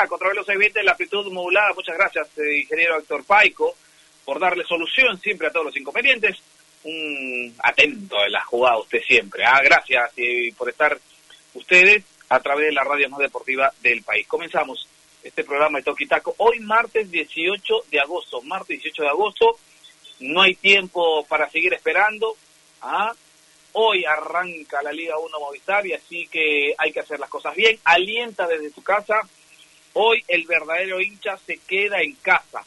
de Toquitaco, a través de los 620 de la amplitud modulada. Muchas gracias, eh, ingeniero Héctor Paico, por darle solución siempre a todos los inconvenientes. Un atento de la jugada usted siempre. Ah, gracias y por estar ustedes a través de la radio más deportiva del país. Comenzamos este programa de Toquitaco hoy martes 18 de agosto. Martes 18 de agosto. No hay tiempo para seguir esperando. ¿ah? Hoy arranca la Liga 1 Movistar y así que hay que hacer las cosas bien. Alienta desde tu casa. Hoy el verdadero hincha se queda en casa.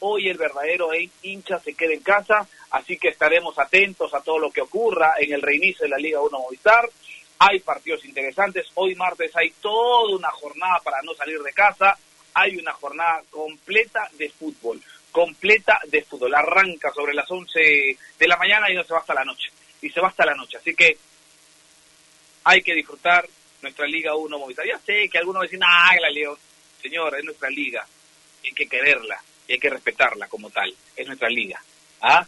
Hoy el verdadero hincha se queda en casa, así que estaremos atentos a todo lo que ocurra en el reinicio de la Liga 1 Movistar. Hay partidos interesantes. Hoy martes hay toda una jornada para no salir de casa. Hay una jornada completa de fútbol. Completa de fútbol. Arranca sobre las 11 de la mañana y no se va hasta la noche y se va hasta la noche. Así que hay que disfrutar nuestra Liga 1 Movistar. Ya sé que algunos dicen, ah, la Liga, señor, es nuestra liga, hay que quererla y hay que respetarla como tal, es nuestra liga. ¿ah?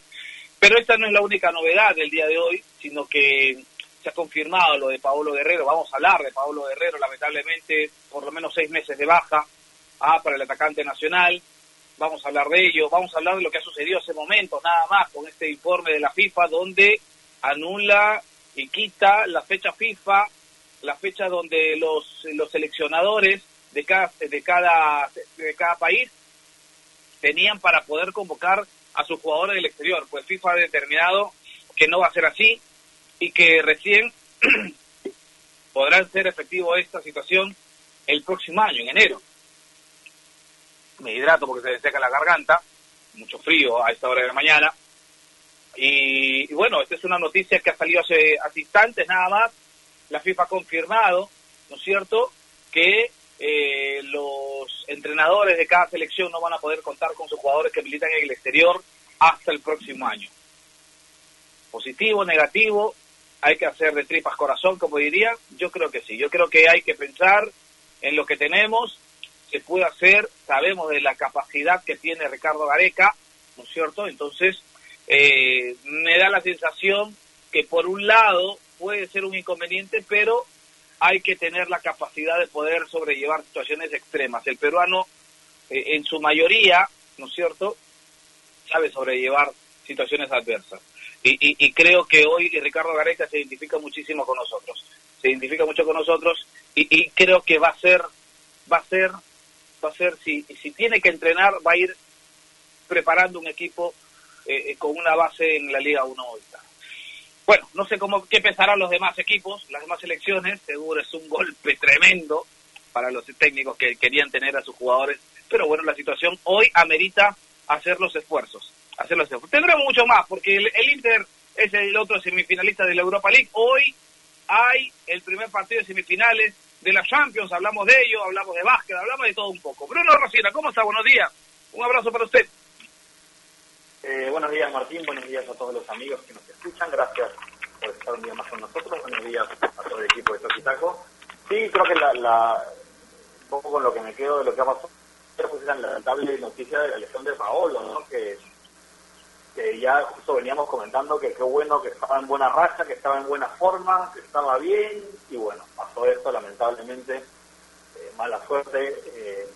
Pero esta no es la única novedad del día de hoy, sino que se ha confirmado lo de Paolo Guerrero, vamos a hablar de Paolo Guerrero, lamentablemente por lo menos seis meses de baja ¿ah? para el atacante nacional, vamos a hablar de ello, vamos a hablar de lo que ha sucedido hace momentos, nada más, con este informe de la FIFA, donde anula y quita la fecha FIFA, la fecha donde los, los seleccionadores de cada, de, cada, de cada país tenían para poder convocar a sus jugadores del exterior. Pues FIFA ha determinado que no va a ser así y que recién podrán ser efectivo esta situación el próximo año, en enero. Me hidrato porque se seca la garganta, mucho frío a esta hora de la mañana. Y, bueno, esta es una noticia que ha salido hace, hace instantes nada más. La FIFA ha confirmado, ¿no es cierto?, que eh, los entrenadores de cada selección no van a poder contar con sus jugadores que militan en el exterior hasta el próximo año. Positivo, negativo, hay que hacer de tripas corazón, como diría. Yo creo que sí, yo creo que hay que pensar en lo que tenemos, se puede hacer, sabemos de la capacidad que tiene Ricardo Gareca, ¿no es cierto? Entonces, eh, me da la sensación que por un lado puede ser un inconveniente, pero hay que tener la capacidad de poder sobrellevar situaciones extremas. El peruano, eh, en su mayoría, ¿no es cierto?, sabe sobrellevar situaciones adversas. Y, creo que hoy Ricardo Gareca se identifica muchísimo con nosotros. Se identifica mucho con nosotros y, creo que va a ser, va a ser, va a ser, si, si tiene que entrenar, va a ir preparando un equipo eh, eh, con una base en la Liga 1 ahorita. Bueno, no sé cómo qué pensarán los demás equipos, las demás selecciones, seguro es un golpe tremendo para los técnicos que querían tener a sus jugadores, pero bueno, la situación hoy amerita hacer los esfuerzos, hacer los esfuerzos. Tendremos mucho más, porque el, el Inter es el otro semifinalista de la Europa League. Hoy hay el primer partido de semifinales de la Champions, hablamos de ello, hablamos de básquet, hablamos de todo un poco. Bruno Rosina, ¿cómo está? Buenos días. Un abrazo para usted. Eh, buenos días Martín, buenos días a todos los amigos que nos escuchan, gracias por estar un día más con nosotros, buenos días a todo el equipo de Toquitaco. Sí, creo que la, la, un poco con lo que me quedo de lo que ha pasado, pues la lamentable noticia de la lesión de Paolo, ¿no? que, que ya justo veníamos comentando que qué bueno que estaba en buena racha, que estaba en buena forma, que estaba bien, y bueno, pasó esto lamentablemente, eh, mala suerte, eh,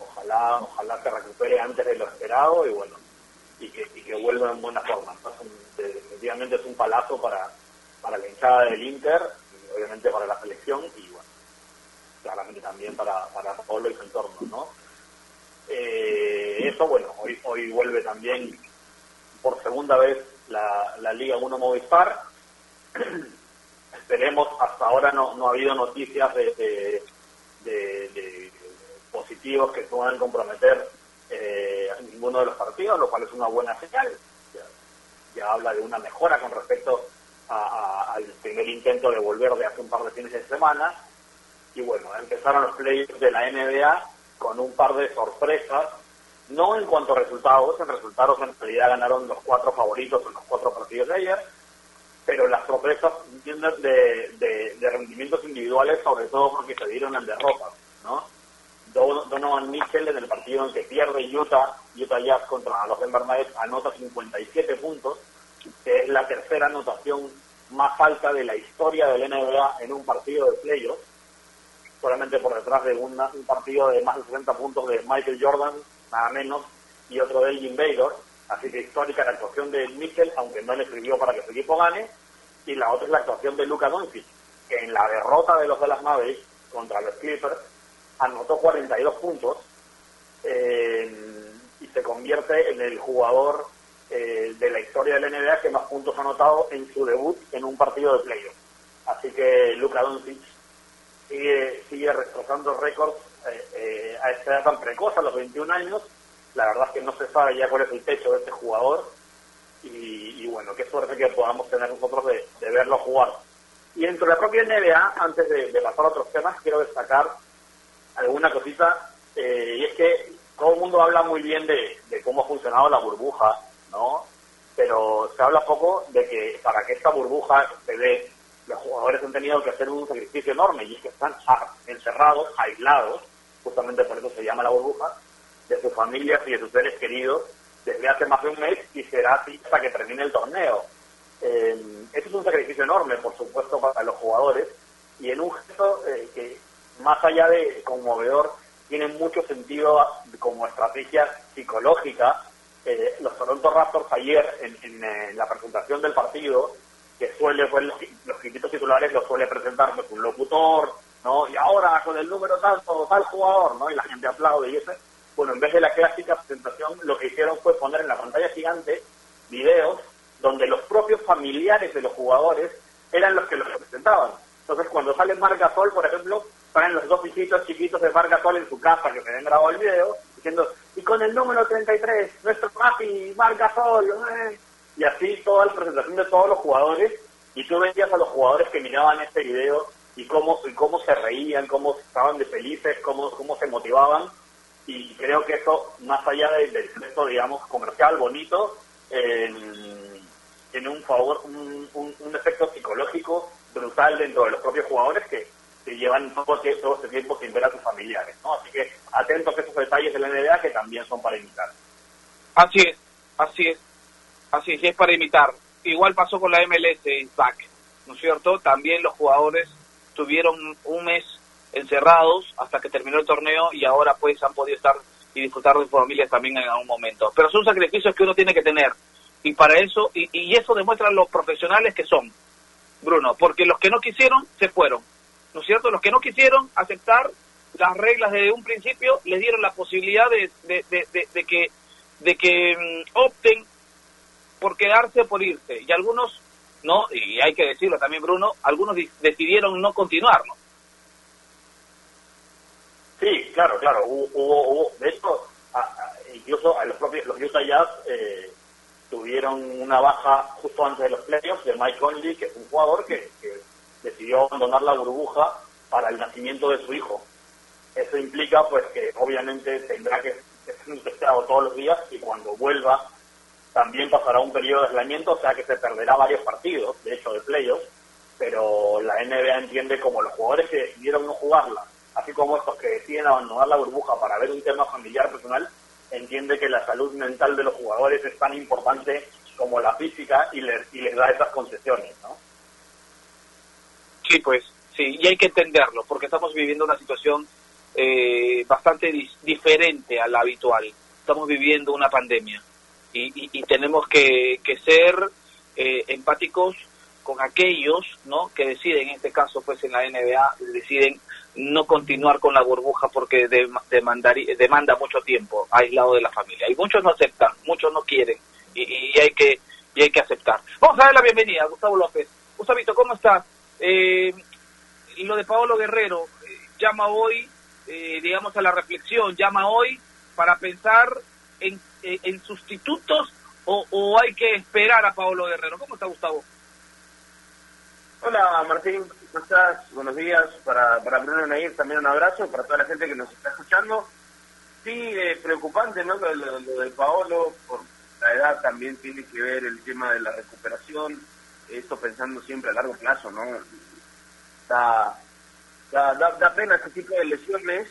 ojalá, ojalá se recupere antes de lo esperado, y bueno, y que, y que vuelva en buena forma. definitivamente es un palazo para, para la hinchada del Inter y obviamente para la selección y bueno, claramente también para, para y su entorno, ¿no? Eh, eso, bueno, hoy, hoy vuelve también por segunda vez la, la Liga 1 Movistar. Esperemos, hasta ahora no, no ha habido noticias de, de, de positivos que puedan comprometer eh, ninguno de los partidos, lo cual es una buena señal. Ya, habla de una mejora con respecto al primer intento de volver de hace un par de fines de semana. Y bueno, empezaron los playoffs de la NBA con un par de sorpresas, no en cuanto a resultados, en resultados en realidad ganaron los cuatro favoritos en los cuatro partidos de ayer, pero las sorpresas de, de, de rendimientos individuales, sobre todo porque se dieron en derrotas, ¿no? Donovan Mitchell en el partido en que pierde Utah, Utah Jazz contra los Denver Nuggets, anota 57 puntos, que es la tercera anotación más alta de la historia del NBA en un partido de playoffs. solamente por detrás de un partido de más de 60 puntos de Michael Jordan, nada menos, y otro de Elgin Baylor. Así que histórica la actuación de Mitchell, aunque no le sirvió para que su equipo gane. Y la otra es la actuación de Luca Doncic, que en la derrota de los Dallas Mavericks contra los Clippers anotó 42 puntos eh, y se convierte en el jugador eh, de la historia del NBA que más puntos ha anotado en su debut en un partido de playoff. Así que Luka Doncic sigue, sigue destrozando récords eh, a esta edad tan precoz, a los 21 años. La verdad es que no se sabe ya cuál es el techo de este jugador. Y, bueno, qué suerte que podamos tener nosotros de, verlo jugar. Y dentro de la propia NBA, antes de, pasar a otros temas, quiero destacar alguna cosita. y es que todo el mundo habla muy bien de, de cómo ha funcionado la burbuja ¿no? Pero se habla poco de que para que esta burbuja se dé, los jugadores han tenido que hacer un sacrificio enorme y es que están encerrados, aislados, justamente por eso se llama la burbuja, de sus familias y de sus seres queridos desde hace más de un mes y será así hasta que termine el torneo. Eh, esto es un sacrificio enorme, por supuesto, para los jugadores y en un gesto eh, que, más allá de conmovedor, tiene mucho sentido como estrategia psicológica eh, los Toronto Raptors ayer en, la presentación del partido, que suele, pues, los, los titulares los suele presentar pues, un locutor, ¿no? Y ahora con el número tanto, tal jugador, ¿no? Y la gente aplaude y eso. Bueno, en vez de la clásica presentación, lo que hicieron fue poner en la pantalla gigante videos donde los propios familiares de los jugadores eran los que los presentaban. Entonces, cuando sale Marc Gasol, por ejemplo, salen los dos hijitos chiquitos de Marc Gasol en su casa que se habían grabado el video, diciendo, y con el número 33, nuestro papi, Marca Sol, eh". y así toda la presentación de todos los jugadores, y tú veías a los jugadores que miraban este video y cómo, y cómo se reían, cómo estaban de felices, cómo, cómo se motivaban, y creo que eso, más allá del, del digamos, comercial bonito, tiene un favor, un, un efecto psicológico brutal dentro de los propios jugadores que que llevan este tiempo sin ver a sus familiares, ¿no? Así que atentos a esos detalles de la NBA que también son para imitar. Así es, así es, así es, es para imitar. Igual pasó con la MLS, Zach, ¿no es cierto? También los jugadores tuvieron un mes encerrados hasta que terminó el torneo y ahora pues han podido estar y disfrutar de sus familias también en algún momento. Pero son sacrificios que uno tiene que tener y para eso, y, y eso demuestra los profesionales que son, Bruno, porque los que no quisieron se fueron ¿no es cierto? Los que no quisieron aceptar las reglas desde un principio les dieron la posibilidad de, de, que, de que mm, opten por quedarse o por irse. Y algunos, no, y hay que decirlo también, Bruno, algunos decidieron no continuar, ¿no? Sí, claro, claro. Hubo, hubo, de hecho, incluso a los propios los Utah Jazz eh, tuvieron una baja justo antes de los playoffs de Mike Conley, que es un jugador que decidió abandonar la burbuja para el nacimiento de su hijo. Eso implica pues que obviamente tendrá que ser testeado todos los días y cuando vuelva también pasará un periodo de aislamiento, o sea que se perderá varios partidos, de hecho de playoffs, pero la NBA entiende como los jugadores que decidieron no jugarla, así como estos que deciden abandonar la burbuja para ver un tema familiar personal, entiende que la salud mental de los jugadores es tan importante como la física y les, y les da esas concesiones, ¿no? Sí, pues, sí, y hay que entenderlo, porque estamos viviendo una situación eh, bastante diferente a la habitual. Estamos viviendo una pandemia y, tenemos que, ser eh, empáticos con aquellos ¿no? que deciden, en este caso pues en la NBA, deciden no continuar con la burbuja porque demanda mucho tiempo aislado de la familia. Y muchos no aceptan, muchos no quieren y, hay que y hay que aceptar. Vamos a dar la bienvenida, Gustavo López. Gustavito, ¿cómo estás? Eh, lo de Paolo Guerrero eh, llama hoy, eh, digamos, a la reflexión, llama hoy para pensar en, en sustitutos o, hay que esperar a Paolo Guerrero. ¿Cómo está Gustavo? Hola Martín, ¿cómo estás? Buenos días. Para, para Bruno Nair también un abrazo, para toda la gente que nos está escuchando. Sí, preocupante, ¿no? Lo, lo, lo, del Paolo, por la edad también tiene que ver el tema de la recuperación esto pensando siempre a largo plazo, ¿no? Da, da, pena este tipo de lesiones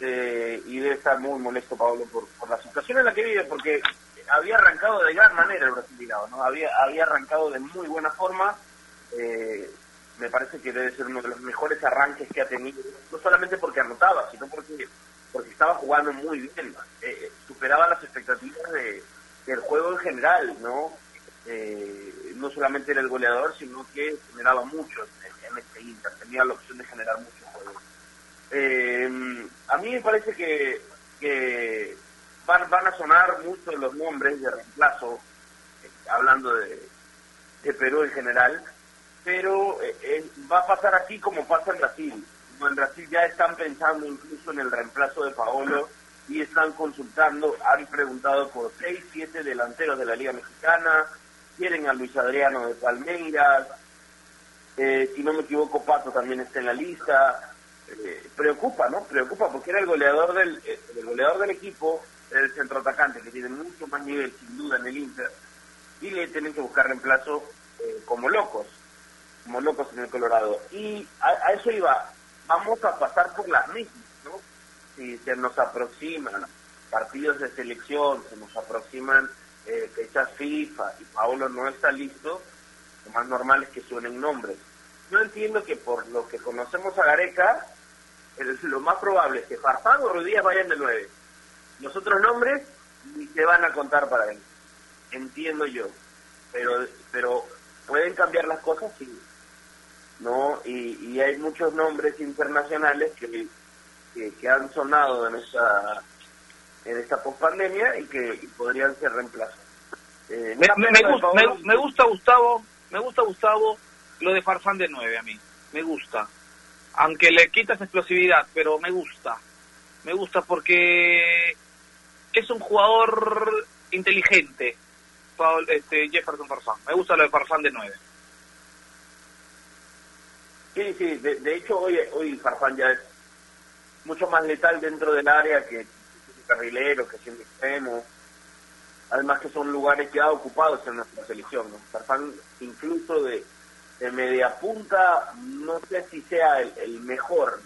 eh, y debe estar muy molesto Pablo por, por, la situación en la que vive, porque había arrancado de gran manera el brasileño, ¿no? Había, había arrancado de muy buena forma, eh, me parece que debe ser uno de los mejores arranques que ha tenido, no solamente porque anotaba, sino porque porque estaba jugando muy bien, eh, superaba las expectativas de, del juego en general, ¿no? Eh, no solamente era el goleador, sino que generaba mucho en, este Inter, tenía la opción de generar mucho juego. Eh, a mí me parece que, que van, van a sonar mucho los nombres de reemplazo, hablando de, de Perú en general, pero va a pasar así como pasa en Brasil en Brasil ya están pensando incluso en el reemplazo de Paolo y están consultando, han preguntado por seis, siete delanteros de la Liga Mexicana, quieren a Luis Adriano de Palmeiras, eh, si no me equivoco Pato también está en la lista, eh, preocupa, ¿no? Preocupa porque era el goleador del, eh, el goleador del equipo, el centro atacante que tiene mucho más nivel sin duda en el Inter, y le tienen que buscar reemplazo como locos, como locos en el Colorado. Y a eso iba, vamos a pasar por las mismas, ¿no? Si se nos aproximan partidos de selección, se nos aproximan eh, fechas FIFA y Paulo no está listo, lo más normal es que suenen nombres. Yo entiendo que por lo que conocemos a Gareca, lo más probable es que Farfán o Rodríguez vayan de nueve. Los otros nombres ni se van a contar para él. Entiendo yo. Pero, pero pueden cambiar las cosas, sí. ¿no? Y, hay muchos nombres internacionales que, que, han sonado en esta en esta pospandemia y que podrían ser reemplazados. Eh, me, me, gusta Gustavo, me gusta Gustavo lo de Farfán de 9 a mí, me gusta. Aunque le quitas explosividad, pero me gusta. Me gusta porque es un jugador inteligente, este, Jefferson Farfán. Me gusta lo de Farfán de 9. Sí, sí, de, hecho hoy, hoy Farfán ya es mucho más letal dentro del área que, carrilero, que siendo extremo. Además que son lugares ya ocupados en nuestra selección. ¿no? Farfán incluso de, media punta, no sé si sea el, mejor.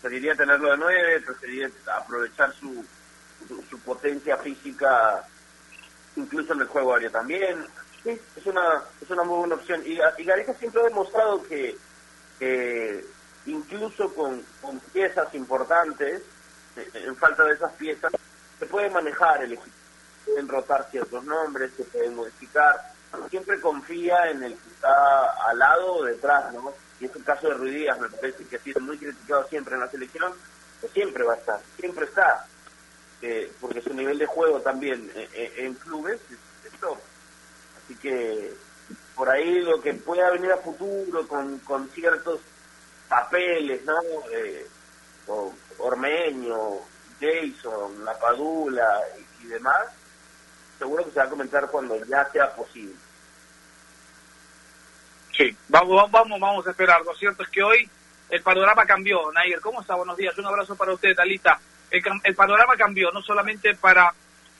Preferiría tenerlo de nueve, preferiría aprovechar su, su, potencia física incluso en el juego aéreo también. Sí, es una, es una muy buena opción. Y, y Gareca siempre ha demostrado que eh, incluso con, piezas importantes, en falta de esas piezas, se puede manejar el equipo, pueden rotar ciertos nombres, se pueden modificar, siempre confía en el que está al lado o detrás, ¿no? Y es el caso de Ruidías, me parece que ha sido muy criticado siempre en la selección, que siempre va a estar, siempre está, eh, porque su nivel de juego también eh, en clubes es, es. Así que por ahí lo que pueda venir a futuro con, con ciertos papeles, ¿no? Eh, Ormeño, Jason, La Padula y, demás, seguro que se va a comentar cuando ya sea posible. Sí, vamos, vamos, vamos a esperar. Lo cierto es que hoy el panorama cambió. Nair, ¿cómo está? Buenos días. Un abrazo para usted, Talita. El, el panorama cambió, no solamente para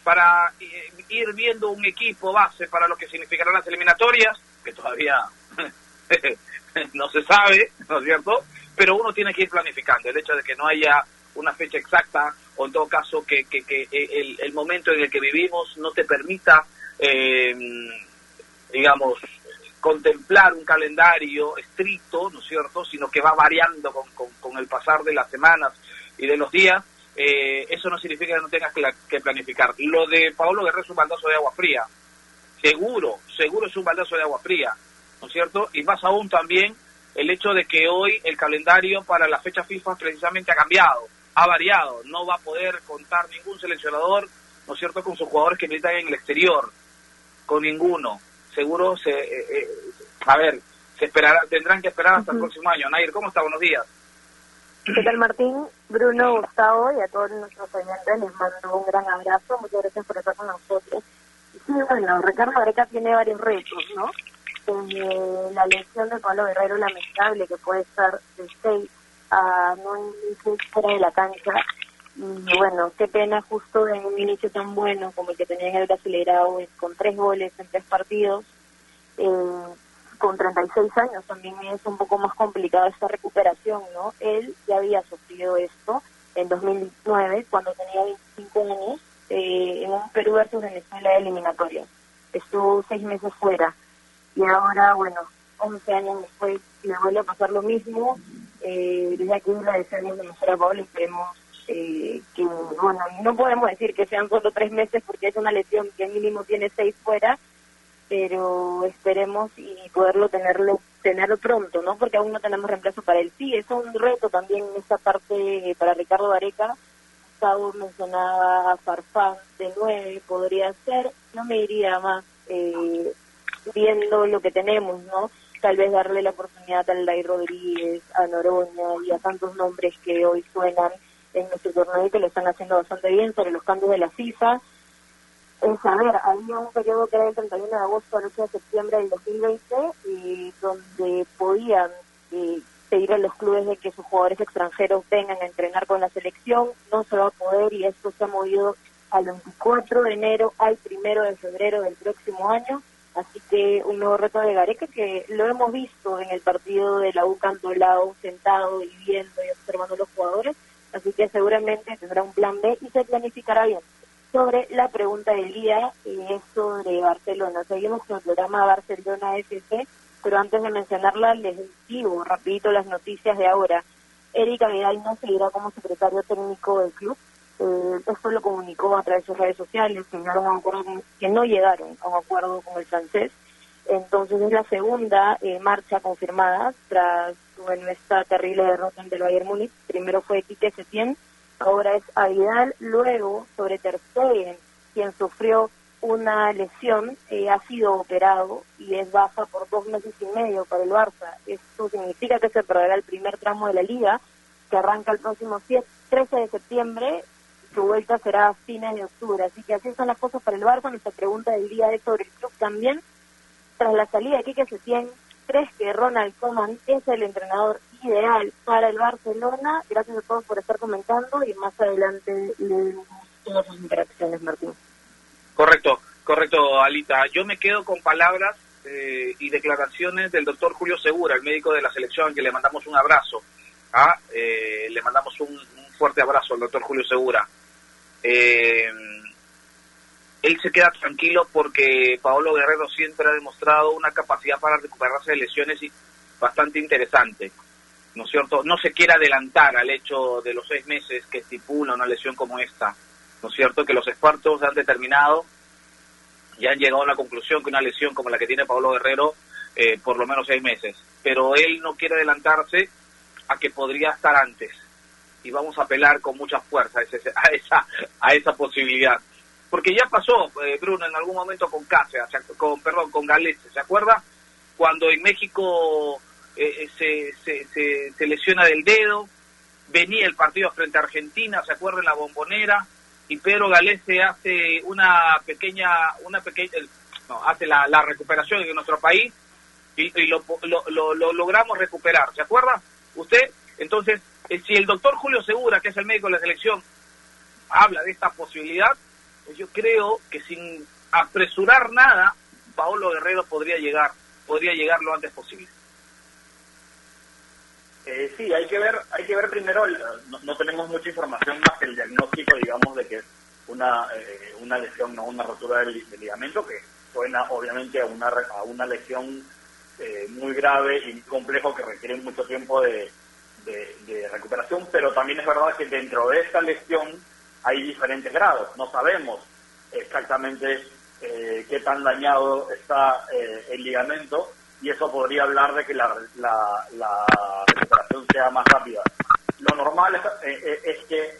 para eh, ir viendo un equipo base para lo que significarán las eliminatorias, que todavía no se sabe, ¿no es cierto? Pero uno tiene que ir planificando. El hecho de que no haya una fecha exacta, o en todo caso que, que, que el, el, momento en el que vivimos no te permita, eh, digamos, contemplar un calendario estricto, ¿no es cierto?, sino que va variando con, con, el pasar de las semanas y de los días, eh, eso no significa que no tengas que, planificar. Lo de Paolo Guerrero es un baldazo de agua fría. Seguro, seguro es un baldazo de agua fría, ¿no es cierto? Y más aún también el hecho de que hoy el calendario para la fecha FIFA precisamente ha cambiado, ha variado. No va a poder contar ningún seleccionador, ¿no es cierto?, con sus jugadores que militan en el exterior. Con ninguno. Seguro se... Eh, eh, a ver, se esperará, tendrán que esperar hasta el próximo año. Nair, ¿cómo está? Buenos días. ¿Qué tal Martín? Bruno, Gustavo y a todos nuestros oyentes les mando un gran abrazo. Muchas gracias por estar con nosotros. Sí, bueno, Ricardo Gareca tiene varios retos, ¿no? La lesión de Pablo Guerrero lamentable que puede estar de 6 a 9 meses fuera de la cancha. Y bueno, qué pena justo en un inicio tan bueno como el que tenía en el Brasileirao, con tres goles en tres partidos. Eh, con 36 años también es un poco más complicada esta recuperación, ¿no? Él ya había sufrido esto en 2009, cuando tenía 25 años, eh, en un Perú versus Venezuela eliminatoria. Estuvo seis meses fuera. Y ahora, bueno, 11 años después le vuelve a pasar lo mismo. Eh, desde aquí le deseamos lo mejor a Pablo, esperemos eh, que, bueno, no podemos decir que sean solo tres meses porque es una lesión que mínimo tiene seis fuera, pero esperemos y poderlo tenerlo tenerlo pronto, ¿no? Porque aún no tenemos reemplazo para él. Sí, es un reto también esta parte para Ricardo Areca. Gustavo mencionaba a Farfán de nueve, podría ser, no me iría más eh, viendo lo que tenemos, ¿no? Tal vez darle la oportunidad a Alday Rodríguez, a Noroña y a tantos nombres que hoy suenan en nuestro torneo y que lo están haciendo bastante bien sobre los cambios de la FIFA. Es, a ver, había un periodo que era el 31 de agosto al 8 de septiembre del 2020, y donde podían eh, pedir a los clubes de que sus jugadores extranjeros vengan a entrenar con la selección, no se va a poder y esto se ha movido al 24 de enero al 1 de febrero del próximo año. Así que un nuevo reto de Gareca que lo hemos visto en el partido de la U lado sentado y viendo y observando a los jugadores. Así que seguramente tendrá un plan B y se planificará bien. Sobre la pregunta del día, eh, es sobre Barcelona. Seguimos con el programa Barcelona FC, pero antes de mencionarla les digo rapidito las noticias de ahora. Erika Vidal no seguirá como secretario técnico del club eh, esto lo comunicó a través de sus redes sociales, que, que no llegaron a un acuerdo con el francés. Entonces es la segunda eh, marcha confirmada tras bueno, esta terrible derrota ante el Bayern Múnich. Primero fue Quique Setién, ahora es Avidal, luego sobre Ter quien sufrió una lesión, eh, ha sido operado y es baja por dos meses y medio para el Barça. Esto significa que se perderá el primer tramo de la liga, que arranca el próximo 13 de septiembre su vuelta será a fines de octubre. Así que así son las cosas para el Barça. Nuestra pregunta del día es sobre el club también. Tras la salida de Quique Setién, ¿crees que Ronald Koeman es el entrenador ideal para el Barcelona? Gracias a todos por estar comentando y más adelante le todas sus interacciones, Martín. Correcto, correcto, Alita. Yo me quedo con palabras eh, y declaraciones del doctor Julio Segura, el médico de la selección, que le mandamos un abrazo. ¿ah? Eh, le mandamos un fuerte abrazo al doctor Julio Segura. Eh, él se queda tranquilo porque Paolo Guerrero siempre ha demostrado una capacidad para recuperarse de lesiones bastante interesante. ¿No es cierto? No se quiere adelantar al hecho de los seis meses que estipula una lesión como esta. ¿No es cierto? Que los expertos han determinado y han llegado a la conclusión que una lesión como la que tiene Pablo Guerrero, eh, por lo menos seis meses. Pero él no quiere adelantarse a que podría estar antes y vamos a apelar con mucha fuerza a, esa, a esa posibilidad. Porque ya pasó, eh, Bruno, en algún momento con Cáceres, con, perdón, con Galese, ¿se acuerda? Cuando en México eh, eh, se, se, se, lesiona del dedo, venía el partido frente a Argentina, ¿se acuerda? En la bombonera, y Pedro Galese hace una pequeña, una pequeña, no, hace la, recuperación en nuestro país y, lo, lo, lo logramos recuperar, ¿se acuerda? Usted, entonces, eh, si el doctor Julio Segura, que es el médico de la selección, habla de esta posibilidad, pues yo creo que sin apresurar nada, Paolo Guerrero podría llegar, podría llegar lo antes posible. Eh, sí, hay que ver, hay que ver primero, no, tenemos mucha información más que el diagnóstico, digamos, de que es una, eh, una lesión, no una rotura del, ligamento, que suena obviamente a una, a una lesión muy grave y complejo que requiere mucho tiempo de, de, recuperación, pero también es verdad que dentro de esta lesión hay diferentes grados. No sabemos exactamente eh, qué tan dañado está eh, el ligamento y eso podría hablar de que la, la, recuperación sea más rápida. Lo normal eh, es, que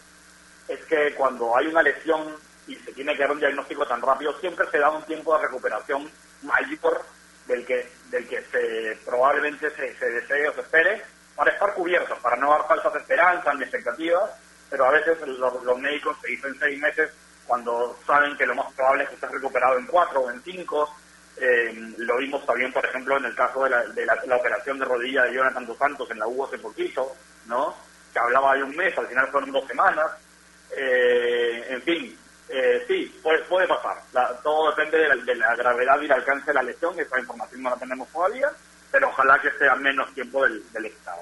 es que cuando hay una lesión y se tiene que dar un diagnóstico tan rápido, siempre se da un tiempo de recuperación mayor del que del que se probablemente se, se desee o se espere para estar cubiertos, para no dar falsas esperanzas ni expectativas, pero a veces los, médicos se dicen seis meses cuando saben que lo más probable es que estés recuperado en cuatro o en cinco. Eh, lo vimos también, por ejemplo, en el caso de la, de la, operación de rodilla de Jonathan Dos Santos en la U hace poquito, ¿no? Que hablaba de un mes, al final fueron dos semanas. Eh, en fin, eh, sí, puede, puede pasar. todo depende de la, de la, gravedad y el alcance de la lesión, esa información no la tenemos todavía pero ojalá que sea menos tiempo del, del Estado.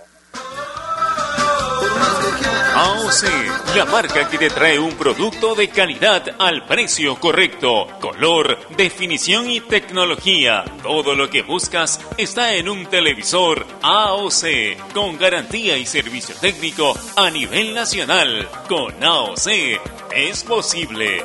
AOC, la marca que te trae un producto de calidad al precio correcto, color, definición y tecnología. Todo lo que buscas está en un televisor AOC, con garantía y servicio técnico a nivel nacional. Con AOC es posible.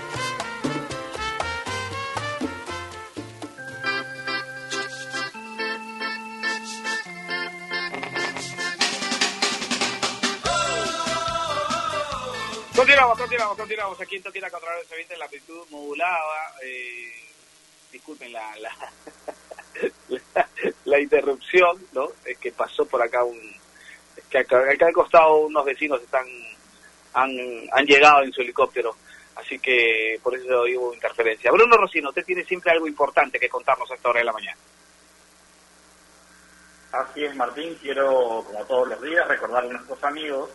Continuamos, continuamos, continuamos aquí en Toquita contra se viene la amplitud modulada. Eh, disculpen la, la, la, interrupción, ¿no? Es que pasó por acá un... Es que acá, acá al costado unos vecinos están han, han llegado en su helicóptero, así que por eso hubo interferencia. Bruno Rocino, usted tiene siempre algo importante que contarnos a esta hora de la mañana. Así es, Martín. Quiero, como todos los días, recordarle a nuestros amigos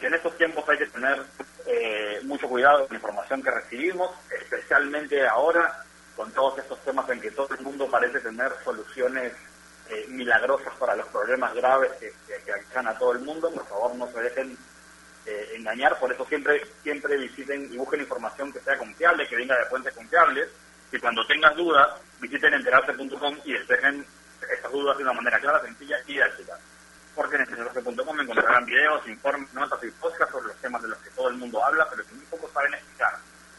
que en estos tiempos hay que tener eh, mucho cuidado con la información que recibimos, especialmente ahora con todos estos temas en que todo el mundo parece tener soluciones eh, milagrosas para los problemas graves que, que, que a todo el mundo. Por favor, no se dejen eh, engañar, por eso siempre siempre visiten y busquen información que sea confiable, que venga de fuentes confiables, y cuando tengan dudas, visiten enterarse.com y despejen esas dudas de una manera clara, sencilla y didáctica porque en enterarse.com encontrarán videos, informes, notas y podcasts sobre los temas de los que todo el mundo habla, pero que muy pocos saben explicar.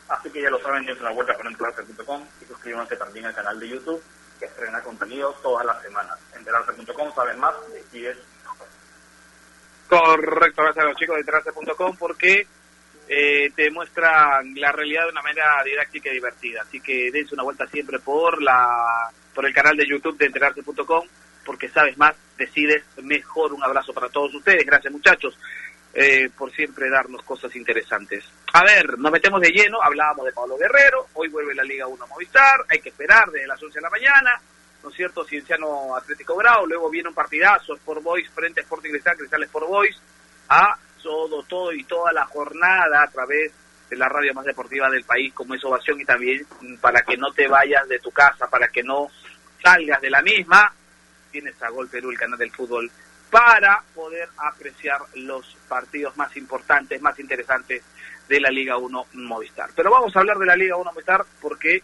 Así que ya lo saben, dense una vuelta por enterarse.com y suscríbanse también al canal de YouTube, que estrena contenido todas las semanas. Enterarse.com saben más, decides Correcto, gracias a los chicos de enterarse.com porque eh, te muestran la realidad de una manera didáctica y divertida. Así que dense una vuelta siempre por la por el canal de YouTube de enterarse.com porque sabes más, decides mejor. Un abrazo para todos ustedes. Gracias muchachos eh, por siempre darnos cosas interesantes. A ver, nos metemos de lleno. Hablábamos de Pablo Guerrero. Hoy vuelve la Liga 1 Movistar. Hay que esperar desde las 11 de la mañana. ¿No es cierto? Cienciano Atlético Grau. Luego viene un partidazo. Sport Boys frente a Sporting Cristal. Cristal Sport Boys. A todo, todo y toda la jornada a través de la radio más deportiva del país como es Ovación y también para que no te vayas de tu casa, para que no salgas de la misma, tienes a Gol Perú, el canal del fútbol, para poder apreciar los partidos más importantes, más interesantes de la Liga 1 Movistar. Pero vamos a hablar de la Liga 1 Movistar porque,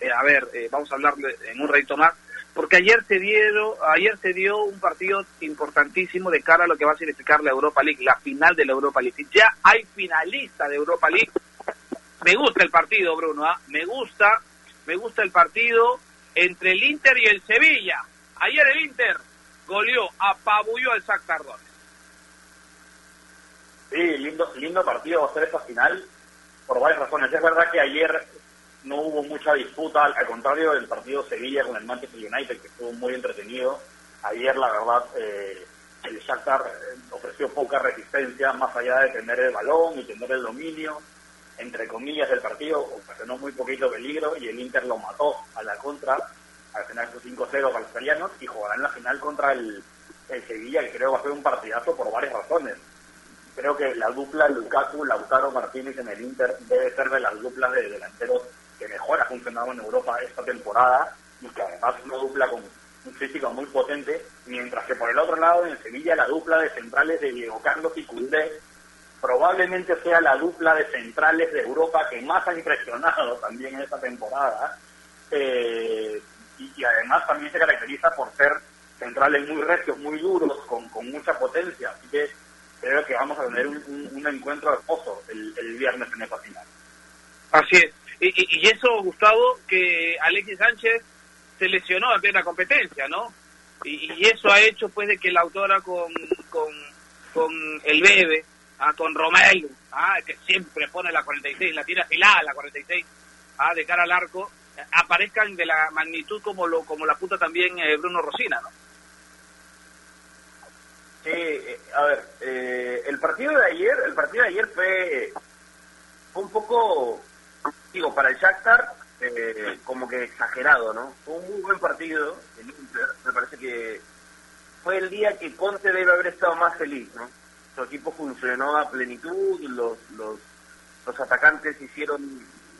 eh, a ver, eh, vamos a hablar en un ratito más, porque ayer se dieron, ayer se dio un partido importantísimo de cara a lo que va a significar la Europa League, la final de la Europa League. Ya hay finalista de Europa League. Me gusta el partido, Bruno, ¿ah? me gusta, me gusta el partido entre el Inter y el Sevilla. Ayer el Inter goleó, apabulló al Shakhtar Donetsk. Sí, lindo, lindo partido va a ser esta final por varias razones. Es verdad que ayer no hubo mucha disputa, al contrario del partido Sevilla con el Manchester United, que estuvo muy entretenido. Ayer, la verdad, eh, el Shakhtar ofreció poca resistencia, más allá de tener el balón y tener el dominio, entre comillas, del partido, ocasionó muy poquito peligro y el Inter lo mató a la contra, al final fue 5-0 para los italianos y jugarán la final contra el, el Sevilla, que creo va a ser un partidazo por varias razones. Creo que la dupla Lukaku, Lautaro Martínez en el Inter debe ser de las duplas de delanteros que mejor ha funcionado en Europa esta temporada y que además es una dupla con un físico muy potente, mientras que por el otro lado en Sevilla la dupla de centrales de Diego Carlos y Cundé probablemente sea la dupla de centrales de Europa que más ha impresionado también en esta temporada eh, y, además también se caracteriza por ser centrales muy recios, muy duros, con, con mucha potencia, así que creo que vamos a tener un, un, un encuentro hermoso el, el viernes en esta final. Así es. Y, y, y, eso, Gustavo, que Alexis Sánchez se lesionó en plena competencia, ¿no? Y, y, eso ha hecho, pues, de que la autora con, con, con el Bebe, ah, con Romelu, ah, que siempre pone la 46, la tira afilada la 46, ah, de cara al arco, aparezcan de la magnitud como lo como la puta también eh, Bruno Rosina, ¿no? Sí, eh, a ver, eh, el partido de ayer, el partido de ayer fue, fue un poco, digo, para el Shakhtar, eh, como que exagerado, ¿no? Fue un muy buen partido, el Inter, me parece que fue el día que Conte debe haber estado más feliz, ¿no? Su equipo funcionó a plenitud, los, los, los atacantes hicieron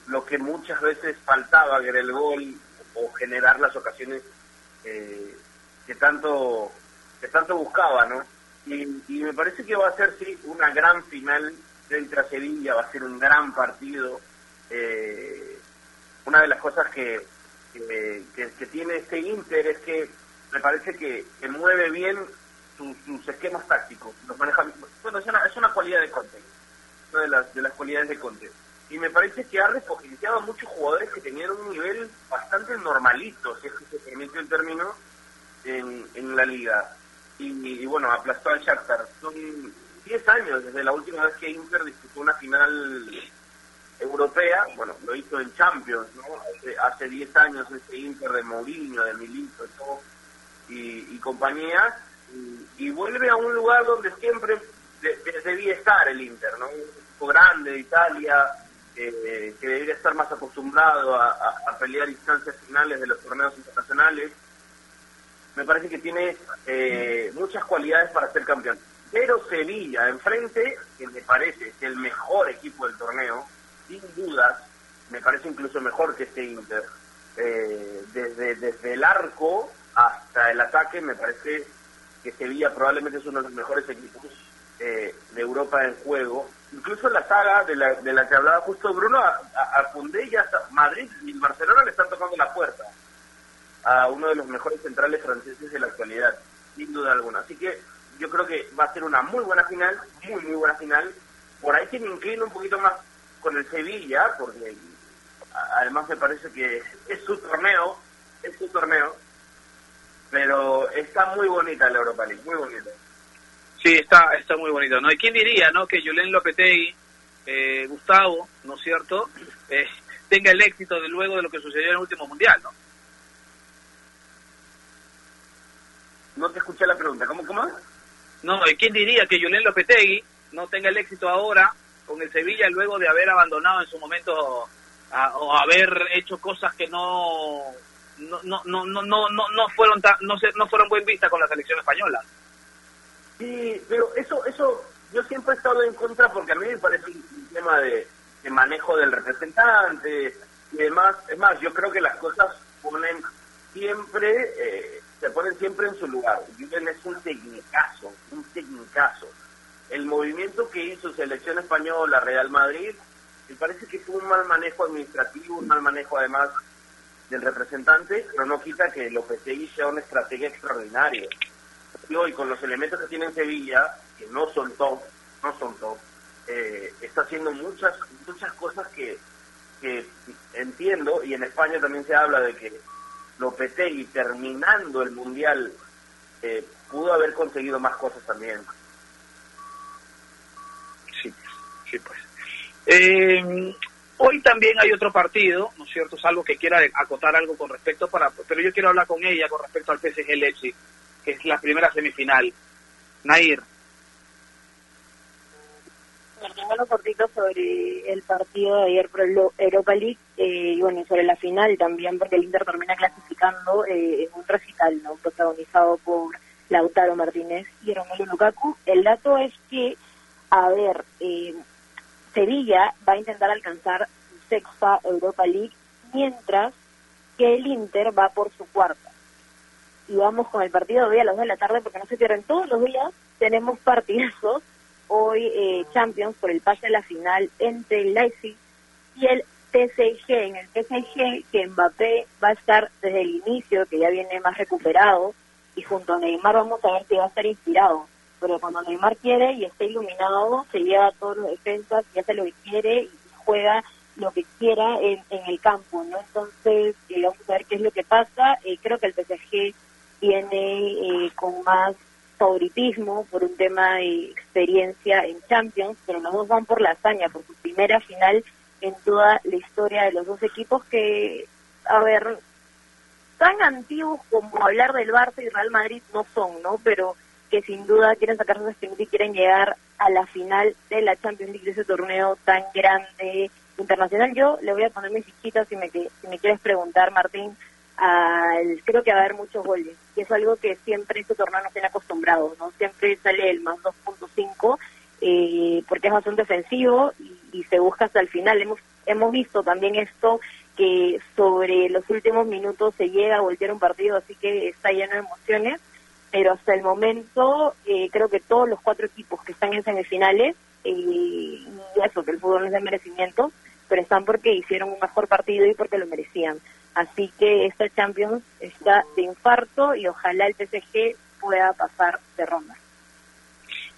lo que muchas veces faltaba, que el gol o generar las ocasiones eh, que tanto que tanto buscaba, ¿no? Y, me parece que va a ser, sí, una gran final frente a Sevilla, va a ser un gran partido. Eh, una de las cosas que, que, que, tiene este Inter es que me parece que, que mueve bien sus, sus, esquemas tácticos, los maneja Bueno, es una, es una cualidad de Conte, una de las, de las cualidades de Conte. Y me parece que ha repogenciado a muchos jugadores que tenían un nivel bastante normalito, si es que se permite el término, en, en la liga y, bueno, aplastó al Shakhtar. Son 10 años desde la última vez que Inter disputó una final europea, bueno, lo hizo en Champions, ¿no? Hace 10 años ese Inter de Mourinho, de Milito y, y compañía, y, vuelve a un lugar donde siempre debía estar el Inter, ¿no? Un equipo grande de Italia, eh, que debería estar más acostumbrado a, pelear instancias finales de los torneos internacionales me parece que tiene eh, muchas cualidades para ser campeón. Pero Sevilla, enfrente, que me parece es el mejor equipo del torneo, sin dudas, me parece incluso mejor que este Inter. Eh, desde, desde el arco hasta el ataque, me parece que Sevilla probablemente es uno de los mejores equipos eh, de Europa en juego. Incluso la saga de la, de la que hablaba justo Bruno, a, a, ya Madrid y Barcelona le están tocando la puerta a uno de los mejores centrales franceses de la actualidad, sin duda alguna. Así que yo creo que va a ser una muy buena final, muy, muy buena final. Por ahí que me inclino un poquito más con el Sevilla, porque además me parece que es su torneo, es su torneo, pero está muy bonita la Europa League, muy bonita. Sí, está, está muy bonito, ¿no? ¿Y quién diría, no? Que Julen Lopetegui, eh, Gustavo, ¿no es cierto?, eh, tenga el éxito de luego de lo que sucedió en el último Mundial, ¿no? No te escuché la pregunta, ¿cómo, cómo? No, ¿y quién diría que Julen Lopetegui no tenga el éxito ahora con el Sevilla luego de haber abandonado en su momento o haber hecho cosas que no no no no no no no fueron no se, no fueron buen vista con la selección española. Sí, pero eso eso yo siempre he estado en contra porque a mí me parece un tema de, manejo del representante y demás. Es más, yo creo que las cosas ponen siempre eh, se ponen siempre en su lugar. Julen es un tecnicazo, un tecnicazo. El movimiento que hizo Selección Española, Real Madrid, me parece que fue un mal manejo administrativo, un mal manejo además del representante, pero no quita que Lopetegui sea una estrategia extraordinaria. Y hoy, con los elementos que tiene en Sevilla, que no son top, no son top, eh, está haciendo muchas, muchas cosas que, que entiendo, y en España también se habla de que Lopetegui terminando el Mundial eh, pudo haber conseguido más cosas también. Sí, sí pues. Eh, hoy también hay otro partido, ¿no es cierto? Salvo que quiera acotar algo con respecto para... Pero yo quiero hablar con ella con respecto al PSG Leipzig, que es la primera semifinal. Nair, un cortito sobre el partido de ayer por Europa League eh, y bueno, sobre la final también, porque el Inter termina clasificando eh, en un recital, ¿no? Protagonizado por Lautaro Martínez y Romelu Lukaku. El dato es que, a ver, eh, Sevilla va a intentar alcanzar su sexta Europa League, mientras que el Inter va por su cuarta. Y vamos con el partido de hoy a las 2 de la tarde, porque no se pierden todos los días, tenemos partidazos hoy eh, Champions por el pase a la final entre el Leipzig y el PSG. En el PSG que Mbappé va a estar desde el inicio, que ya viene más recuperado, y junto a Neymar vamos a ver si va a estar inspirado. Pero cuando Neymar quiere y está iluminado, se lleva a todos los defensas y hace lo que quiere y juega lo que quiera en, el campo, ¿no? Entonces, eh, vamos a ver qué es lo que pasa. Eh, creo que el PSG viene con más favoritismo por un tema de experiencia en Champions, pero los dos van por la hazaña, por su primera final en toda la historia de los dos equipos que, a ver, tan antiguos como hablar del Barça y Real Madrid no son, ¿no? Pero que sin duda quieren sacarse ese espíritu y quieren llegar a la final de la Champions League de ese torneo tan grande internacional. Yo le voy a poner mis fichitas si me, si me quieres preguntar, Martín. Al, creo que va a haber muchos goles y es algo que siempre este torneo nos tiene acostumbrados, ¿no? Siempre sale el más 2.5 eh, porque es bastante defensivo y, y, se busca hasta el final. Hemos, hemos visto también esto que sobre los últimos minutos se llega a voltear un partido, así que está lleno de emociones pero hasta el momento eh, creo que todos los cuatro equipos que están en semifinales, eh, y eso, que el fútbol no es de merecimiento, pero están porque hicieron un mejor partido y porque lo merecían. Así que esta Champions está de infarto y ojalá el PSG pueda pasar de ronda.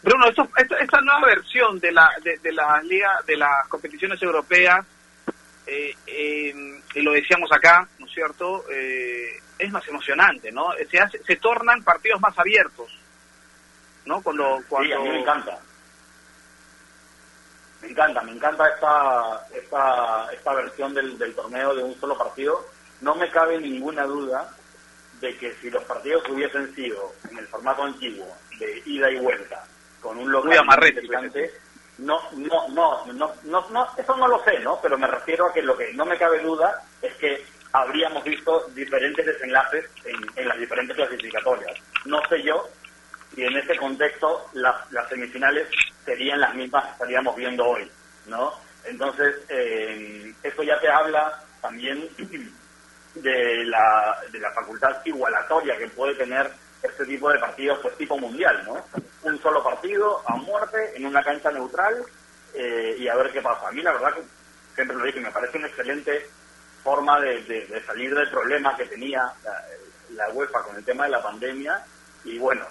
Bruno, esto, esta, nueva versión de la, de, la liga, de las competiciones europeas, eh, y lo decíamos acá, ¿no es cierto? Eh, es más emocionante, ¿no? Se, hace, se tornan partidos más abiertos, ¿no? Cuando, cuando... Sí, a mí me encanta. Me encanta, me encanta esta, esta, esta versión del, del torneo de un solo partido. No me cabe ninguna duda de que si los partidos hubiesen sido en el formato antiguo, de ida y vuelta, con un local amarrete, no, no, no, no, no, no, eso no lo sé, ¿no? Pero me refiero a que lo que no me cabe duda es que habríamos visto diferentes desenlaces en, las diferentes clasificatorias. No sé yo si en ese contexto las, semifinales serían las mismas que estaríamos viendo hoy, ¿no? Entonces, eh, eso ya te habla también de la, de la facultad igualatoria que puede tener este tipo de partidos, pues tipo mundial, ¿no? Un solo partido a muerte en una cancha neutral eh, y a ver qué pasa. A mí la verdad que siempre lo dije, me parece un excelente forma de, salir del problema que tenía la, UEFA con el tema de la pandemia y bueno,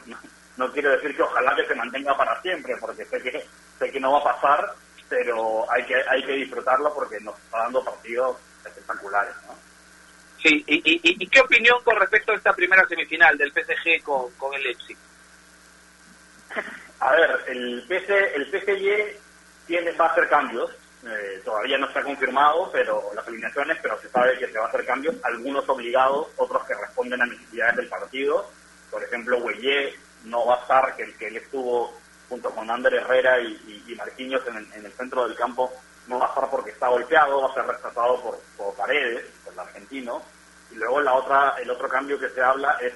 no, quiero decir que ojalá que se mantenga para siempre porque sé que sé que no va a pasar, pero hay que hay que disfrutarlo porque nos está dando partidos espectaculares, ¿no? Sí, y, qué opinión con respecto a esta primera semifinal del PSG con, con el Leipzig? A ver, el, PC, el PSG tiene, va a hacer cambios, eh, todavía no se ha confirmado, pero las alineaciones, pero se sabe que se va a hacer cambios, algunos obligados, otros que responden a necesidades del partido. Por ejemplo, Huelle no va a estar, que, él estuvo junto con Ander Herrera y, y, Marquinhos en el, centro del campo, no va a estar porque está golpeado, va a ser rescatado por, por Paredes, el argentino. Y luego la otra, el otro cambio que se habla es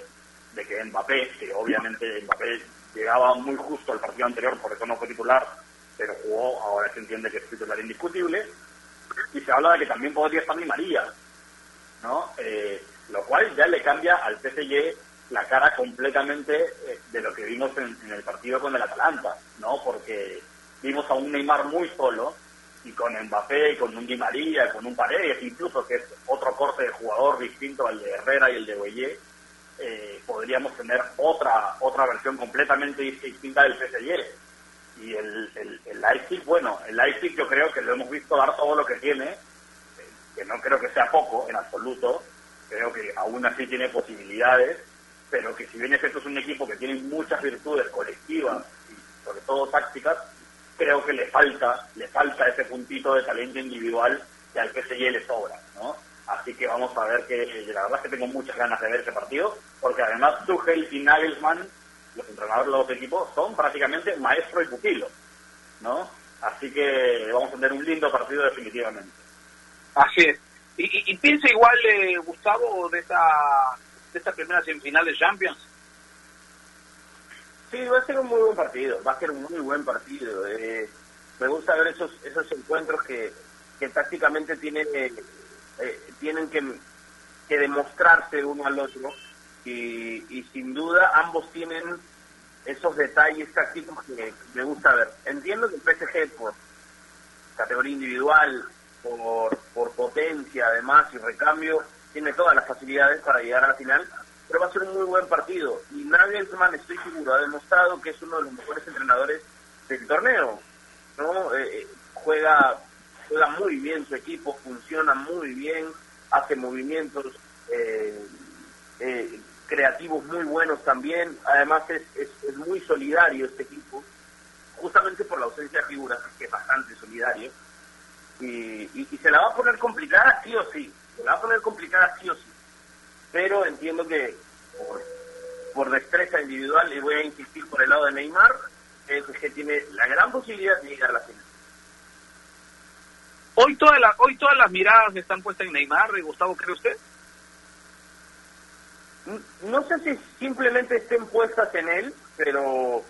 de que Mbappé, que obviamente Mbappé llegaba muy justo al partido anterior, por eso no fue titular, pero jugó, ahora se entiende que es titular indiscutible, y se habla de que también podría estar Di María, ¿no? Eh, lo cual ya le cambia al PSG la cara completamente eh, de lo que vimos en, el partido con el Atalanta, ¿no? Porque vimos a un Neymar muy solo, y con Mbappé, con un Di María, con un Paredes, incluso que es otro corte de jugador distinto al de Herrera y el de Boyé, eh, podríamos tener otra otra versión completamente distinta del PSG y el, el, el Leipzig, bueno, el Leipzig yo creo que lo hemos visto dar todo lo que tiene, eh, que no creo que sea poco en absoluto, creo que aún así tiene posibilidades, pero que si bien es esto es un equipo que tiene muchas virtudes colectivas y sobre todo tácticas, creo que le falta, le falta ese puntito de talento individual que al PSG le sobra, ¿no? Así que vamos a ver que, la verdad es que tengo muchas ganas de ver ese partido, porque además Tuchel y Nagelsmann los entrenadores de los equipos son prácticamente maestro y pupilo, ¿no? Así que vamos a tener un lindo partido definitivamente. Así es. ¿Y, piensa igual, eh, Gustavo, de esta, de esta primera semifinal de Champions? Sí, va a ser un muy buen partido, va a ser un muy buen partido. Eh, me gusta ver esos esos encuentros que, que tácticamente tienen, eh, tienen que, que demostrarse uno al otro y, sin duda ambos tienen esos detalles tácticos que me gusta ver. Entiendo que el PSG por categoría individual, por, por potencia además y recambio, tiene todas las facilidades para llegar a la final, pero va a ser un muy buen partido. Y Nagelsmann, estoy seguro, ha demostrado que es uno de los mejores entrenadores del torneo. ¿no? Eh, eh, juega, juega muy bien su equipo, funciona muy bien, hace movimientos eh, creativos muy buenos también. Además es, es, es muy solidario este equipo, justamente por la ausencia de figuras, que es bastante solidario. Y, y se la va a poner complicada sí o sí. Se la va a poner complicada sí o sí. Pero entiendo que por, por destreza individual, y voy a insistir por el lado de Neymar, el PSG tiene la gran posibilidad de llegar a la final. Hoy, toda la, hoy todas las miradas están puestas en Neymar, y Gustavo, ¿cree usted? No sé si simplemente estén puestas en él, pero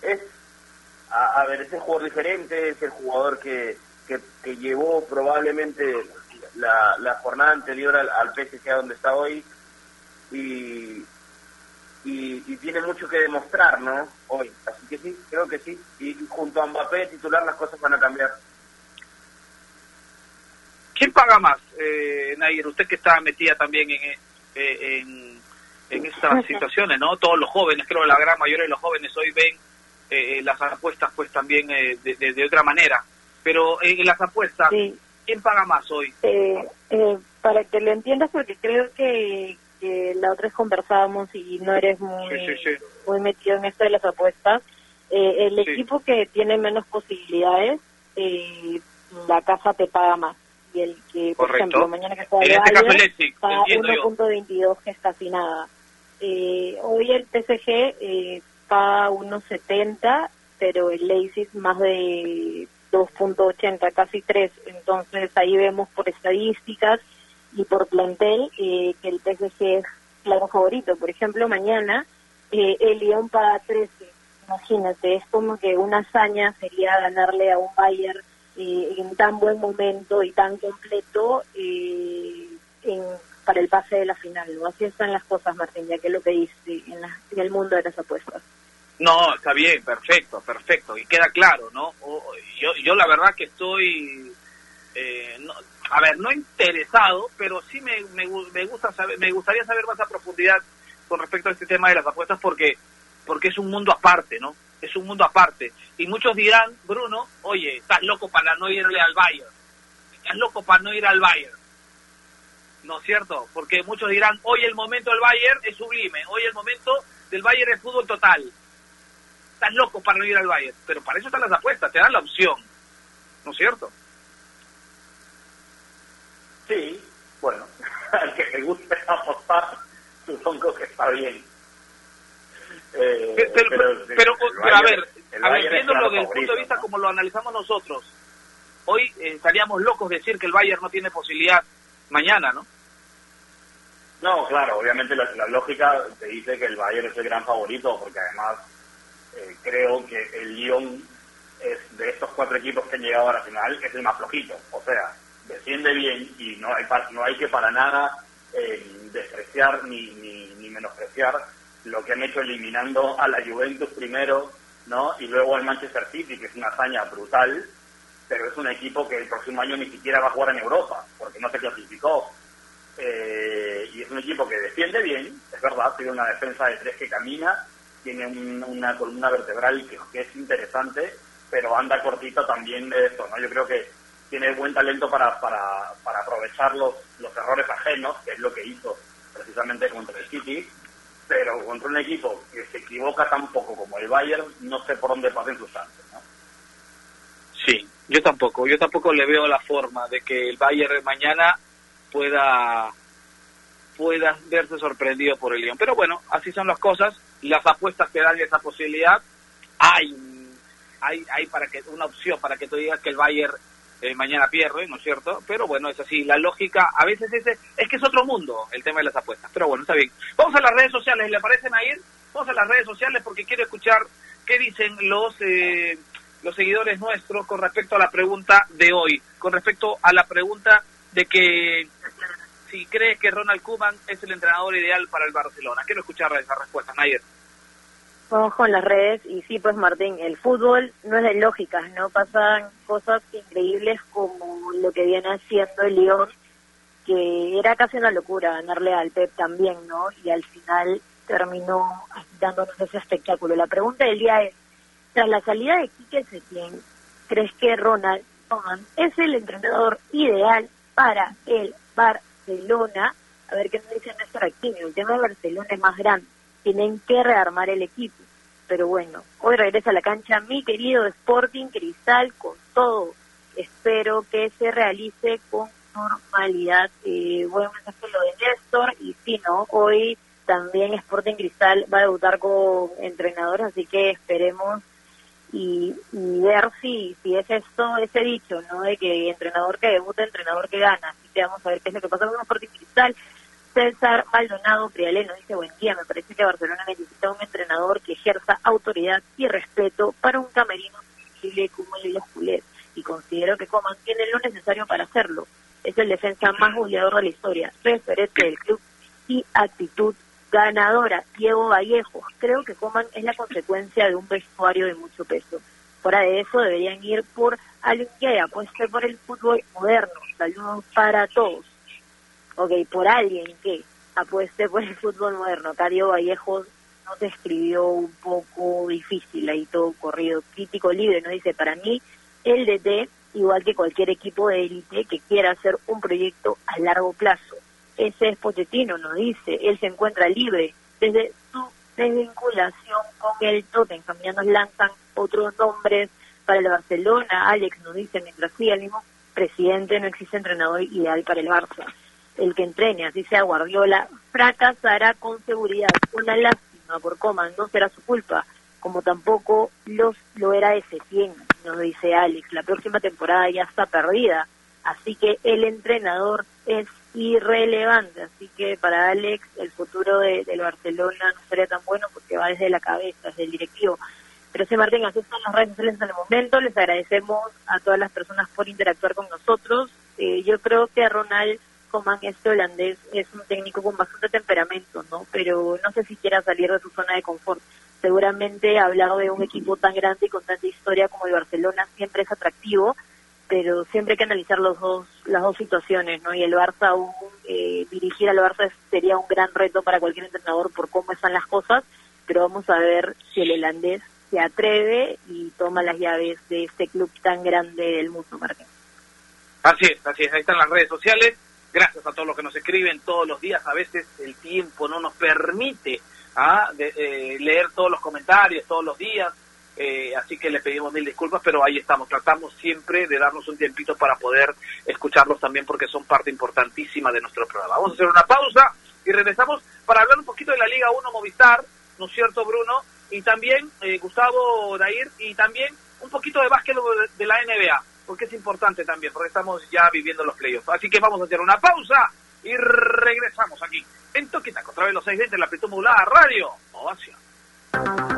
es, a, a ver, es el jugador diferente, es el jugador que, que, que llevó probablemente la, la jornada anterior al, al PSG a donde está hoy y, y, y tiene mucho que demostrar, ¿no? Hoy. Así que sí, creo que sí. Y junto a Mbappé titular las cosas van a cambiar. ¿Quién paga más, eh, Nair? Usted que está metida también en, eh, en, en estas situaciones, ¿no? Todos los jóvenes, creo que la gran mayoría de los jóvenes hoy ven eh, las apuestas pues también eh, de, de, de, otra manera. Pero en las apuestas, Sí. ¿Quién paga más hoy? Eh, eh, para que lo entiendas, porque creo que, que la otra vez conversábamos y no eres muy, Sí, sí, sí. muy metido en esto de las apuestas. Eh, el equipo que tiene menos posibilidades, eh, la casa te paga más. Y el que, por Correcto. ejemplo, mañana que está En este Bayern, yo. 1.22, que es casi nada. Eh, hoy el PSG eh, paga 1.70, pero el Leipzig más de 2.80, casi 3. Entonces ahí vemos por estadísticas y por plantel eh, que el PSG es claro favorito. Por ejemplo, mañana eh, el Lyon paga 13. Imagínate, es como que una hazaña sería ganarle a un Bayern eh, en tan buen momento y tan completo eh, en, para el pase de la final. ¿no? Así están las cosas, Martín, ya que es lo que dice en, la- en el mundo de las apuestas. No, está bien, perfecto, perfecto. Y queda claro, ¿no? Yo, yo la verdad que estoy, eh, no- a ver, no interesado, pero sí me, me, me gusta saber, me gustaría saber más a profundidad con respecto a este tema de las apuestas porque, porque es un mundo aparte, ¿no? Es un mundo aparte. Y muchos dirán, Bruno, oye, estás loco para no irle al Bayern. Estás loco para no ir al Bayern. ¿No es cierto? Porque muchos dirán, hoy el momento del Bayern es sublime, hoy el momento del Bayern es fútbol total estás loco para no ir al Bayern. Pero para eso están las apuestas, te dan la opción. ¿No es cierto? Sí, bueno, al que le guste apostar, supongo que está bien. Eh, Pero, pero, a ver, a ver, viéndolo desde el punto de vista ¿no? como lo analizamos nosotros, hoy eh, estaríamos locos de decir que el Bayern no tiene posibilidad mañana, ¿no? No, claro, obviamente la, la lógica te dice que el Bayern es el gran favorito, porque además eh, creo que el Lyon es de estos cuatro equipos que han llegado a la final es el más flojito. O sea, defiende bien y no hay, no hay que para nada eh, despreciar ni, ni, ni menospreciar lo que han hecho eliminando a la Juventus primero, ¿no? Y luego al Manchester City, que es una hazaña brutal, pero es un equipo que el próximo año ni siquiera va a jugar en Europa, porque no se clasificó. Eh, y es un equipo que defiende bien, es verdad, tiene una defensa de tres que camina, tiene un- una columna vertebral que, que es interesante, pero anda cortita también de esto, ¿no? Yo creo que tiene buen talento para, para, para aprovechar los, los errores ajenos, que es lo que hizo precisamente contra el City, pero contra un equipo que se equivoca tan poco como el Bayern, no sé por dónde pasen sus chances, ¿no? Sí, yo tampoco. Yo tampoco le veo la forma de que el Bayern mañana pueda pueda verse sorprendido por el Lyon. Pero bueno, así son las cosas. Las apuestas te dan esa posibilidad. Hay hay hay para que una opción para que tú digas que el Bayern eh, mañana pierde, ¿no es cierto? Pero bueno, es así. La lógica, a veces ese, es que es otro mundo el tema de las apuestas. Pero bueno, está bien. Vamos a las redes sociales, ¿le parecen a ir? Vamos a las redes sociales porque quiero escuchar qué dicen los eh, los seguidores nuestros con respecto a la pregunta de hoy, con respecto a la pregunta de que si crees que Ronald Koeman es el entrenador ideal para el Barcelona. Quiero escuchar esa respuesta, Nayer. Vamos con las redes y sí, pues Martín, el fútbol no es de lógicas, ¿no? Pasan cosas increíbles como lo que viene haciendo el Lyon, que era casi una locura ganarle al Pep también, ¿no? Y al final terminó dándonos ese espectáculo. La pregunta del día es, tras la salida de Quique Setién, ¿crees que Ronald Koeman es el entrenador ideal para el Barcelona? A ver qué nos dice Néstor Aquino. El tema de Barcelona es más grande. Tienen que rearmar el equipo. Pero bueno, hoy regresa a la cancha mi querido Sporting Cristal con todo. Espero que se realice con normalidad. Eh, buen mensaje lo de Néstor. Y si no, hoy también Sporting Cristal va a debutar con entrenadores, así que esperemos y, ver si, si es esto, ese dicho, ¿no? De que entrenador que debuta, entrenador que gana. Así que vamos a ver qué es lo que pasa con Sporting Cristal. César Maldonado Prialeno dice, buen día, me parece que Barcelona necesita un entrenador que ejerza autoridad y respeto para un camerino sensible como el de los culés. Y considero que Coman tiene lo necesario para hacerlo. Es el defensa más goleador de la historia, referente del club y actitud ganadora, Diego Vallejo. Creo que Coman es la consecuencia de un vestuario de mucho peso. Fuera de eso, deberían ir por alguien que apueste por el fútbol moderno. Saludos para todos. Ok, por alguien que apueste por el fútbol moderno. Acá Diego Vallejo nos describió un poco difícil ahí todo corrido. Crítico libre, ¿no? Dice, para mí, el DT, igual que cualquier equipo de élite que quiera hacer un proyecto a largo plazo ese es Pochettino, nos dice, él se encuentra libre desde su desvinculación con el Tottenham, ya nos lanzan otros nombres para el Barcelona, Alex nos dice, mientras sí, el mismo presidente no existe entrenador ideal para el Barça. El que entrene, así sea Guardiola, fracasará con seguridad. Una lástima por Coman, no será su culpa, como tampoco los, lo era ese 100, nos dice Alex. La próxima temporada ya está perdida, así que el entrenador es irrelevante. Así que para Alex el futuro de, del Barcelona no sería tan bueno porque va desde la cabeza, desde el directivo. Pero sí, Martín, así están las redes sociales en el momento. Les agradecemos a todas las personas por interactuar con nosotros. Eh, yo creo que Ronald Coman, este holandés, es un técnico con bastante temperamento, ¿no? Pero no sé si quiera salir de su zona de confort. Seguramente hablar de un equipo tan grande y con tanta historia como el Barcelona siempre es atractivo, pero siempre hay que analizar los dos, las dos situaciones, ¿no? Y el Barça, eh, dirigir al Barça sería un gran reto para cualquier entrenador por cómo están las cosas, pero vamos a ver si el holandés se atreve y toma las llaves de este club tan grande del mundo, Martín. Así es, así es, ahí están las redes sociales. Gracias a todos los que nos escriben todos los días. A veces el tiempo no nos permite ¿ah? de, eh, leer todos los comentarios todos los días eh, así que le pedimos mil disculpas, pero ahí estamos. Tratamos siempre de darnos un tiempito para poder escucharlos también porque son parte importantísima de nuestro programa. Vamos a hacer una pausa y regresamos para hablar un poquito de la Liga 1 Movistar, ¿no es cierto, Bruno? Y también eh, Gustavo Dair y también un poquito de básquet de, la NBA, porque es importante también, porque estamos ya viviendo los playoffs. Así que vamos a hacer una pausa y regresamos aquí en Toquitaco, otra vez los 620 en la amplitud modulada radio. Ovación.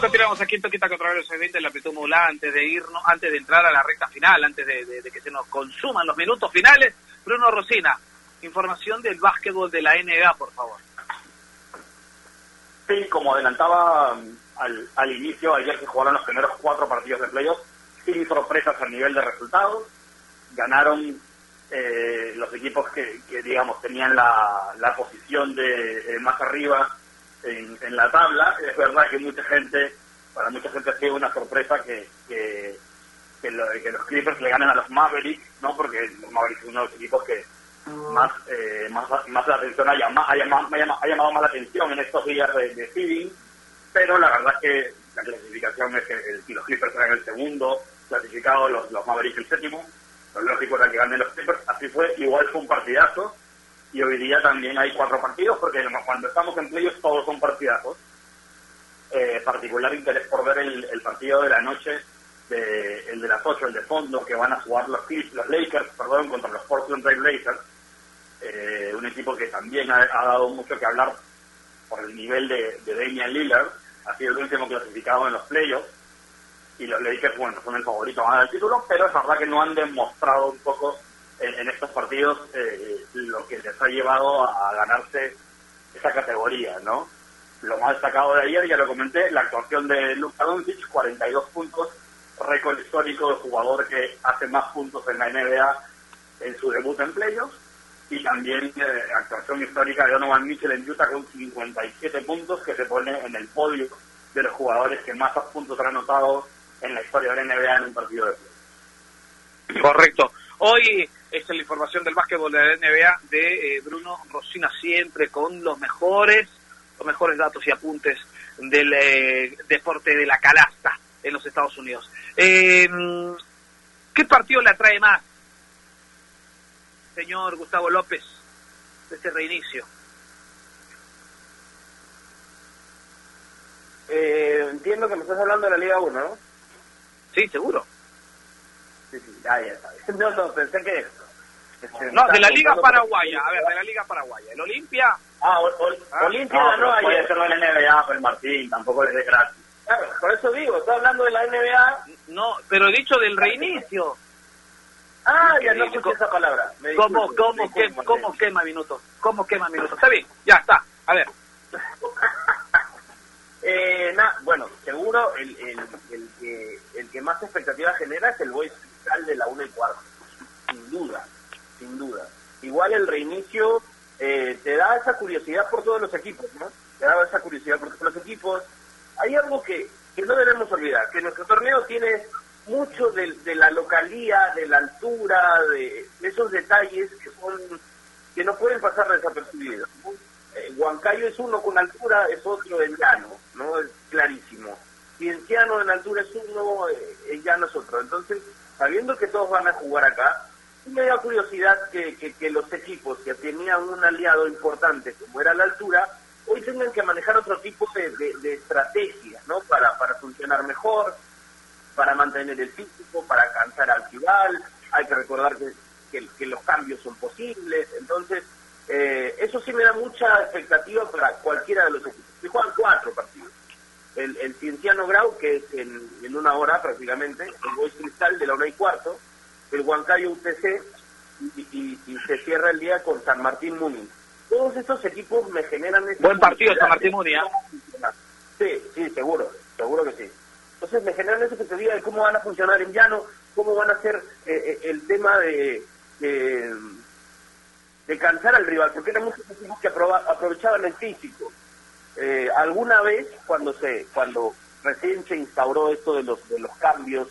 Continuamos aquí en Toquita contra los eventos de la amplitud modulada antes de irnos, antes de entrar a la recta final, antes de, que se nos consuman los minutos finales. Bruno Rosina, información del básquetbol de la NBA, por favor. Sí, como adelantaba um, al, al inicio, ayer se jugaron los primeros cuatro partidos de playoffs, sin sorpresas a nivel de resultados. Ganaron eh, los equipos que, digamos, tenían la, la posición de más arriba en, la tabla. Es verdad que mucha gente, para mucha gente ha sido una sorpresa que, que, que, que los Clippers le ganen a los Mavericks, ¿no? Porque los Mavericks es uno de los equipos que más eh, más, más la atención ha llamado, ha, llamado, ha llamado más la atención en estos días de, de seeding, pero la verdad es que la clasificación es que los Clippers eran el segundo clasificado, los, los Mavericks el séptimo, lo lógico era que ganen los Clippers, así fue, igual fue un partidazo, y hoy día también hay cuatro partidos, porque cuando estamos en playoffs todos son partidazos. Eh, particular interés por ver el, el partido de la noche el de las ocho, el de fondo, que van a jugar los, los Lakers, perdón, contra los Portland Trail Blazers, eh, un equipo que también ha, dado mucho que hablar por el nivel de, de Damian Lillard, ha sido el último clasificado en los playoffs, y los Lakers, bueno, son el favorito a ganar el título, pero es verdad que no han demostrado un poco en, estos partidos eh, lo que les ha llevado a, ganarse esa categoría, ¿no? Lo más destacado de ayer, ya lo comenté, la actuación de Luka Doncic, 42 puntos, récord histórico de jugador que hace más puntos en la NBA en su debut en playoffs y también eh, actuación histórica de Donovan Mitchell en Utah con 57 puntos que se pone en el podio de los jugadores que más puntos han anotado en la historia de la NBA en un partido de playoffs. Correcto. Hoy es la información del básquetbol de la NBA de eh, Bruno Rosina siempre con los mejores los mejores datos y apuntes del eh, deporte de la calasta en los Estados Unidos. Eh, ¿Qué partido le atrae más, señor Gustavo López, de este reinicio? Eh, entiendo que me estás hablando de la Liga 1, ¿no? Sí, seguro. Sí, sí, ya, ya No, no, pensé que... Este, no, de la Liga Paraguaya, a ver, de la Liga Paraguaya. El Olimpia... Ah, ah Olimpia ganó ayer. Puede ser la NBA, pues Martín, tampoco es de gratis. Claro, por eso digo, estoy hablando de la NBA. No, pero he dicho del reinicio. Ah, ya no escuché esa palabra. ¿Cómo, cómo, ¿Cómo quema minutos? ¿Cómo quema minutos? Está bien, ya está. A ver. eh, bueno, seguro el, el, el, que, el que más expectativa genera es el voice de la 1 y cuarto. Sin duda, sin duda. Igual el reinicio eh, te da esa curiosidad por todos los equipos, ¿no? Te da esa curiosidad por todos los equipos hay algo que, que no debemos olvidar, que nuestro torneo tiene mucho de, de la localía, de la altura, de, esos detalles que son que no pueden pasar desapercibidos. Eh, Huancayo es uno con altura, es otro en llano, ¿no? Es clarísimo. Cienciano en altura es uno, eh, en llano es otro. Entonces, sabiendo que todos van a jugar acá, me da curiosidad que, que, que los equipos que tenían un aliado importante como era la altura, hoy tengan que manejar otro tipo de, de, estrategia, ¿no? Para, para funcionar mejor, para mantener el físico, para cansar al rival, hay que recordar que, que, los cambios son posibles, entonces eh, eso sí me da mucha expectativa para cualquiera de los equipos. Se juegan cuatro partidos. El, el Cienciano Grau, que es en, en una hora prácticamente, el Boys Cristal de la una y cuarto, el Huancayo UTC y, y, se cierra el día con San Martín Munin todos estos equipos me generan... Buen partido San Martín Munia. Sí, sí, seguro, seguro que sí. Entonces me generan esa expectativa de cómo van a funcionar en llano, cómo van a ser eh, eh, el tema de, de, cansar al rival, porque eran muchos equipos que aprovechaban el físico. Eh, alguna vez, cuando se cuando recién se instauró esto de los, de los cambios,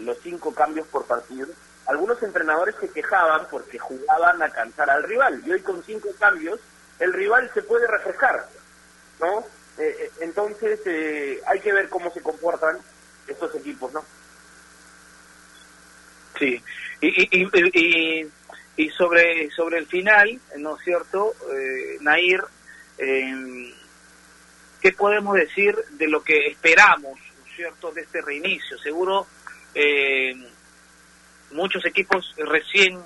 los cinco cambios por partido, algunos entrenadores se quejaban porque jugaban a cansar al rival. Y hoy con cinco cambios, el rival se puede refrescar, ¿no? Eh, eh, entonces eh, hay que ver cómo se comportan estos equipos, ¿no? Sí, y, y, y, sobre, sobre el final, ¿no es cierto, Nair? ¿Qué podemos decir de lo que esperamos, ¿no es cierto, de este reinicio? Seguro muchos equipos recién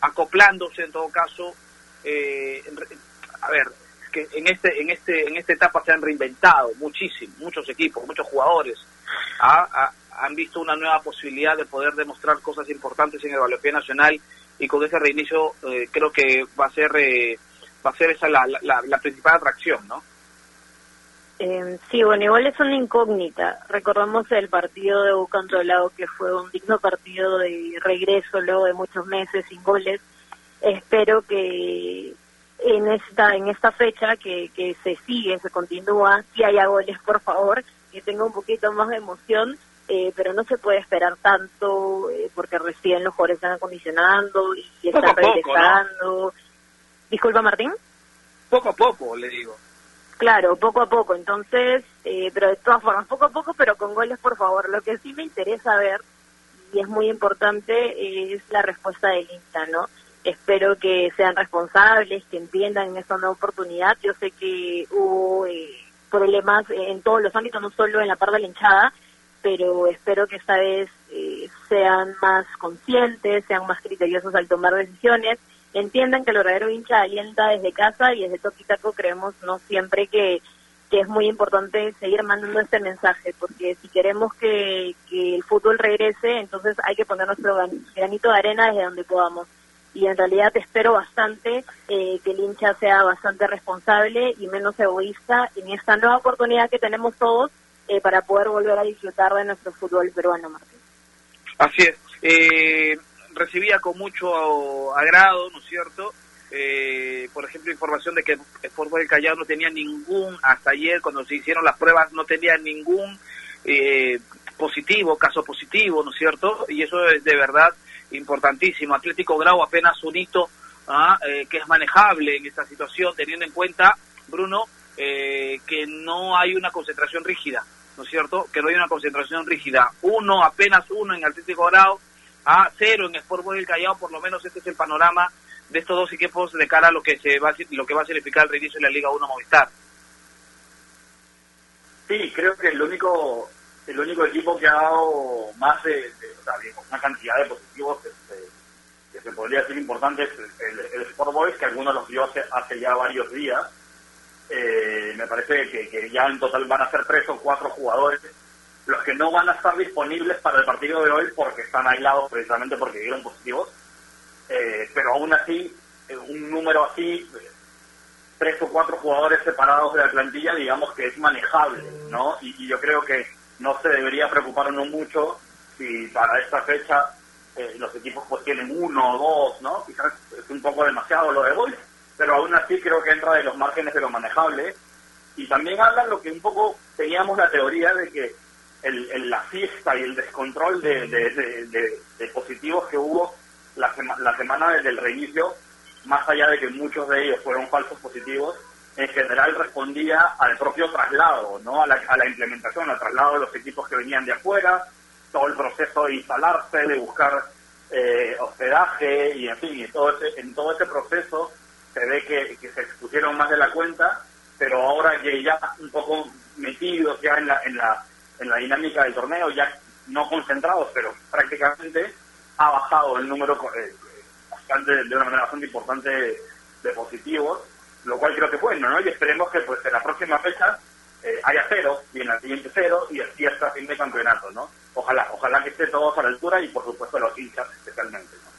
acoplándose en todo caso eh, a ver que en este en este en esta etapa se han reinventado muchísimo muchos equipos muchos jugadores. Han visto una nueva posibilidad de poder demostrar cosas importantes en el balompié nacional y con ese reinicio eh, creo que va a ser eh, va a ser esa la, la, la principal atracción no eh, sí, bueno, igual es una incógnita. Recordamos el partido de Bucantrolado, que fue un digno partido de regreso luego de muchos meses sin goles. Espero que en esta en esta fecha que, que se sigue, se continúa, si haya goles, por favor, que tenga un poquito más de emoción. eh, pero no se puede esperar tanto eh, porque recién los jugadores están acondicionando y Poco están poco, regresando. Disculpa, Martín. Poco a poco, le digo. Claro, poco a poco. Entonces, eh, pero de todas formas, poco a poco, pero con goles, por favor. Lo que sí me interesa ver, y es muy importante, es la respuesta del hincha, ¿no? Espero que sean responsables, que entiendan esta nueva oportunidad. Yo sé que hubo eh, problemas en todos los ámbitos, no solo en la parte de la hinchada, pero espero que esta vez eh, sean más conscientes, sean más criteriosos al tomar decisiones, entiendan que el verdadero hincha alienta desde casa y desde Toquitaco creemos no siempre que, que es muy importante seguir mandando este mensaje, porque si queremos que, que el fútbol regrese, entonces hay que poner nuestro gran- granito de arena desde donde podamos. Y en realidad espero bastante eh, que el hincha sea bastante responsable y menos egoísta en esta nueva oportunidad que tenemos todos eh, para poder volver a disfrutar de nuestro fútbol peruano, Martín. Así es. Eh, recibía con mucho agrado, ¿no es cierto? Eh, por ejemplo, información de que Fútbol del Callao no tenía ningún, hasta ayer cuando se hicieron las pruebas, no tenía ningún eh, positivo, caso positivo, ¿no es cierto? Y eso es de verdad importantísimo. Atlético Grau apenas un hito ¿ah? eh, que es manejable en esta situación, teniendo en cuenta, Bruno, eh, que no hay una concentración rígida, ¿no es cierto? Que no hay una concentración rígida. Uno, apenas uno en Atlético Grau, a cero en Sport Boys del Callao, por lo menos este es el panorama de estos dos equipos de cara a lo que se va a, lo que va a significar el reinicio de la Liga 1 Movistar. Sí, creo que el único el único equipo que ha dado más de, o sea, una cantidad de positivos que se, que se podría decir importante es el, el Sport Boys, que algunos los dio hace, hace ya varios días. Eh, me parece que, que ya en total van a ser tres o cuatro jugadores los que no van a estar disponibles para el partido de hoy porque están aislados precisamente porque dieron positivos. Eh, pero aún así, eh, un número así, tres o cuatro jugadores separados de la plantilla, digamos que es manejable, ¿no? Y, yo creo que no se debería preocuparnos mucho si para esta fecha eh, los equipos pues tienen uno o dos, ¿no? Quizás es un poco demasiado lo de hoy, pero aún así creo que entra de los márgenes de lo manejable. Y también habla lo que un poco teníamos la teoría de que el, el- la fiesta y el descontrol de, positivos que hubo la, sema- la semana desde el reinicio, más allá de que muchos de ellos fueron falsos positivos, en general respondía al propio traslado, ¿no? a, la, a la implementación, al traslado de los equipos que venían de afuera, todo el proceso de instalarse, de buscar eh, hospedaje y en fin, y todo ese, en todo ese proceso se ve que, que se expusieron más de la cuenta, pero ahora que ya un poco metidos ya en la, en la, en la dinámica del torneo, ya no concentrados, pero prácticamente ha bajado el número eh, bastante, de una manera bastante importante de positivos, lo cual creo que es bueno, ¿no? Y esperemos que pues en la próxima fecha eh, haya cero y en la siguiente cero y así hasta fin de campeonato, ¿no? Ojalá, ojalá que esté todos a la altura y por supuesto los hinchas especialmente, ¿no?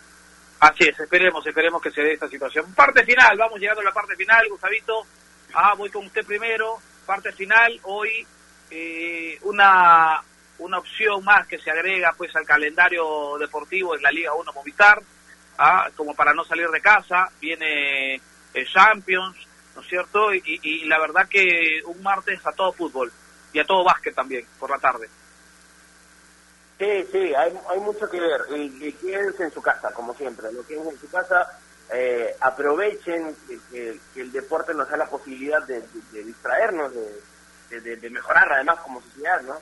Así es, esperemos, esperemos que se dé esta situación. Parte final, vamos llegando a la parte final, Gustavito. Ah, voy con usted primero. Parte final, hoy eh, una una opción más que se agrega pues al calendario deportivo en la Liga 1 Movistar, ah, como para no salir de casa, viene eh, Champions, ¿no es cierto? Y, y la verdad que un martes a todo fútbol y a todo básquet también por la tarde. Sí, sí, hay, hay mucho que ver. Y, y quédense en su casa, como siempre. ¿no? Quédense en su casa, eh, aprovechen que, que- que el deporte nos da la posibilidad de, de- de distraernos, de, de- mejorar además como sociedad, ¿no?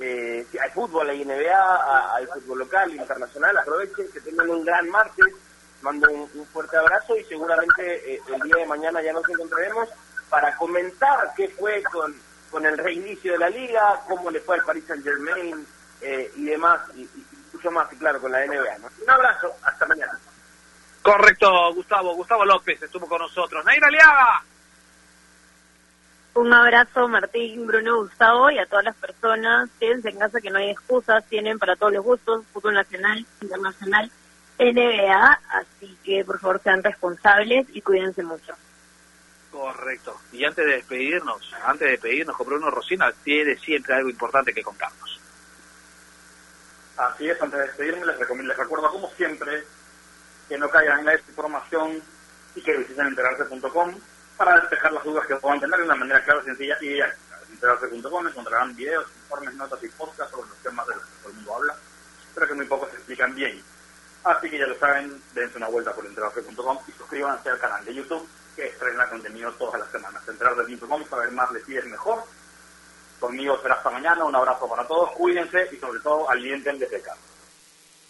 Eh, hay fútbol, hay NBA, hay fútbol local, internacional, aprovechen, que tengan un gran martes, mando un, fuerte abrazo y seguramente eh, el día de mañana ya nos encontraremos para comentar qué fue con, con el reinicio de la liga, cómo le fue al Paris Saint Germain eh, y demás, y, y mucho más, y claro, con la NBA. ¿no? Un abrazo, hasta mañana. Correcto, Gustavo. Gustavo López estuvo con nosotros. Naira Aliaga. Un abrazo, Martín, Bruno, Gustavo y a todas las personas. Quédense en casa que no hay excusas, tienen para todos los gustos, fútbol nacional, internacional, NBA, así que por favor sean responsables y cuídense mucho. Correcto. Y antes de despedirnos, antes de despedirnos con Bruno Rosina, tiene siempre algo importante que contarnos. Así es, antes de despedirme les, recomiendo, les recuerdo como siempre que no caigan en la desinformación y que visiten enterarse.com para despejar las dudas que puedan tener de una manera clara, sencilla y directa. En encontrarán videos, informes, notas y podcasts sobre los temas de los que todo el mundo habla, pero que muy pocos se explican bien. Así que ya lo saben, dense una vuelta por enterarse.com y suscríbanse al canal de YouTube que estrena contenido todas las semanas. Enterarse.com para ver más de si es mejor. Conmigo será hasta mañana. Un abrazo para todos. Cuídense y sobre todo alienten desde casa.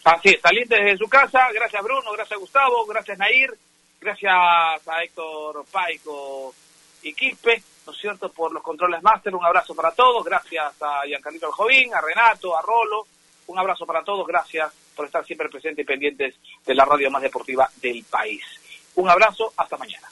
Así es, alienten desde su casa. Gracias Bruno, gracias Gustavo, gracias Nair, gracias a Héctor Paico y Quispe, ¿no es cierto?, por los controles máster. Un abrazo para todos. Gracias a Giancarlito Aljovín, a Renato, a Rolo. Un abrazo para todos. Gracias por estar siempre presentes y pendientes de la radio más deportiva del país. Un abrazo, hasta mañana.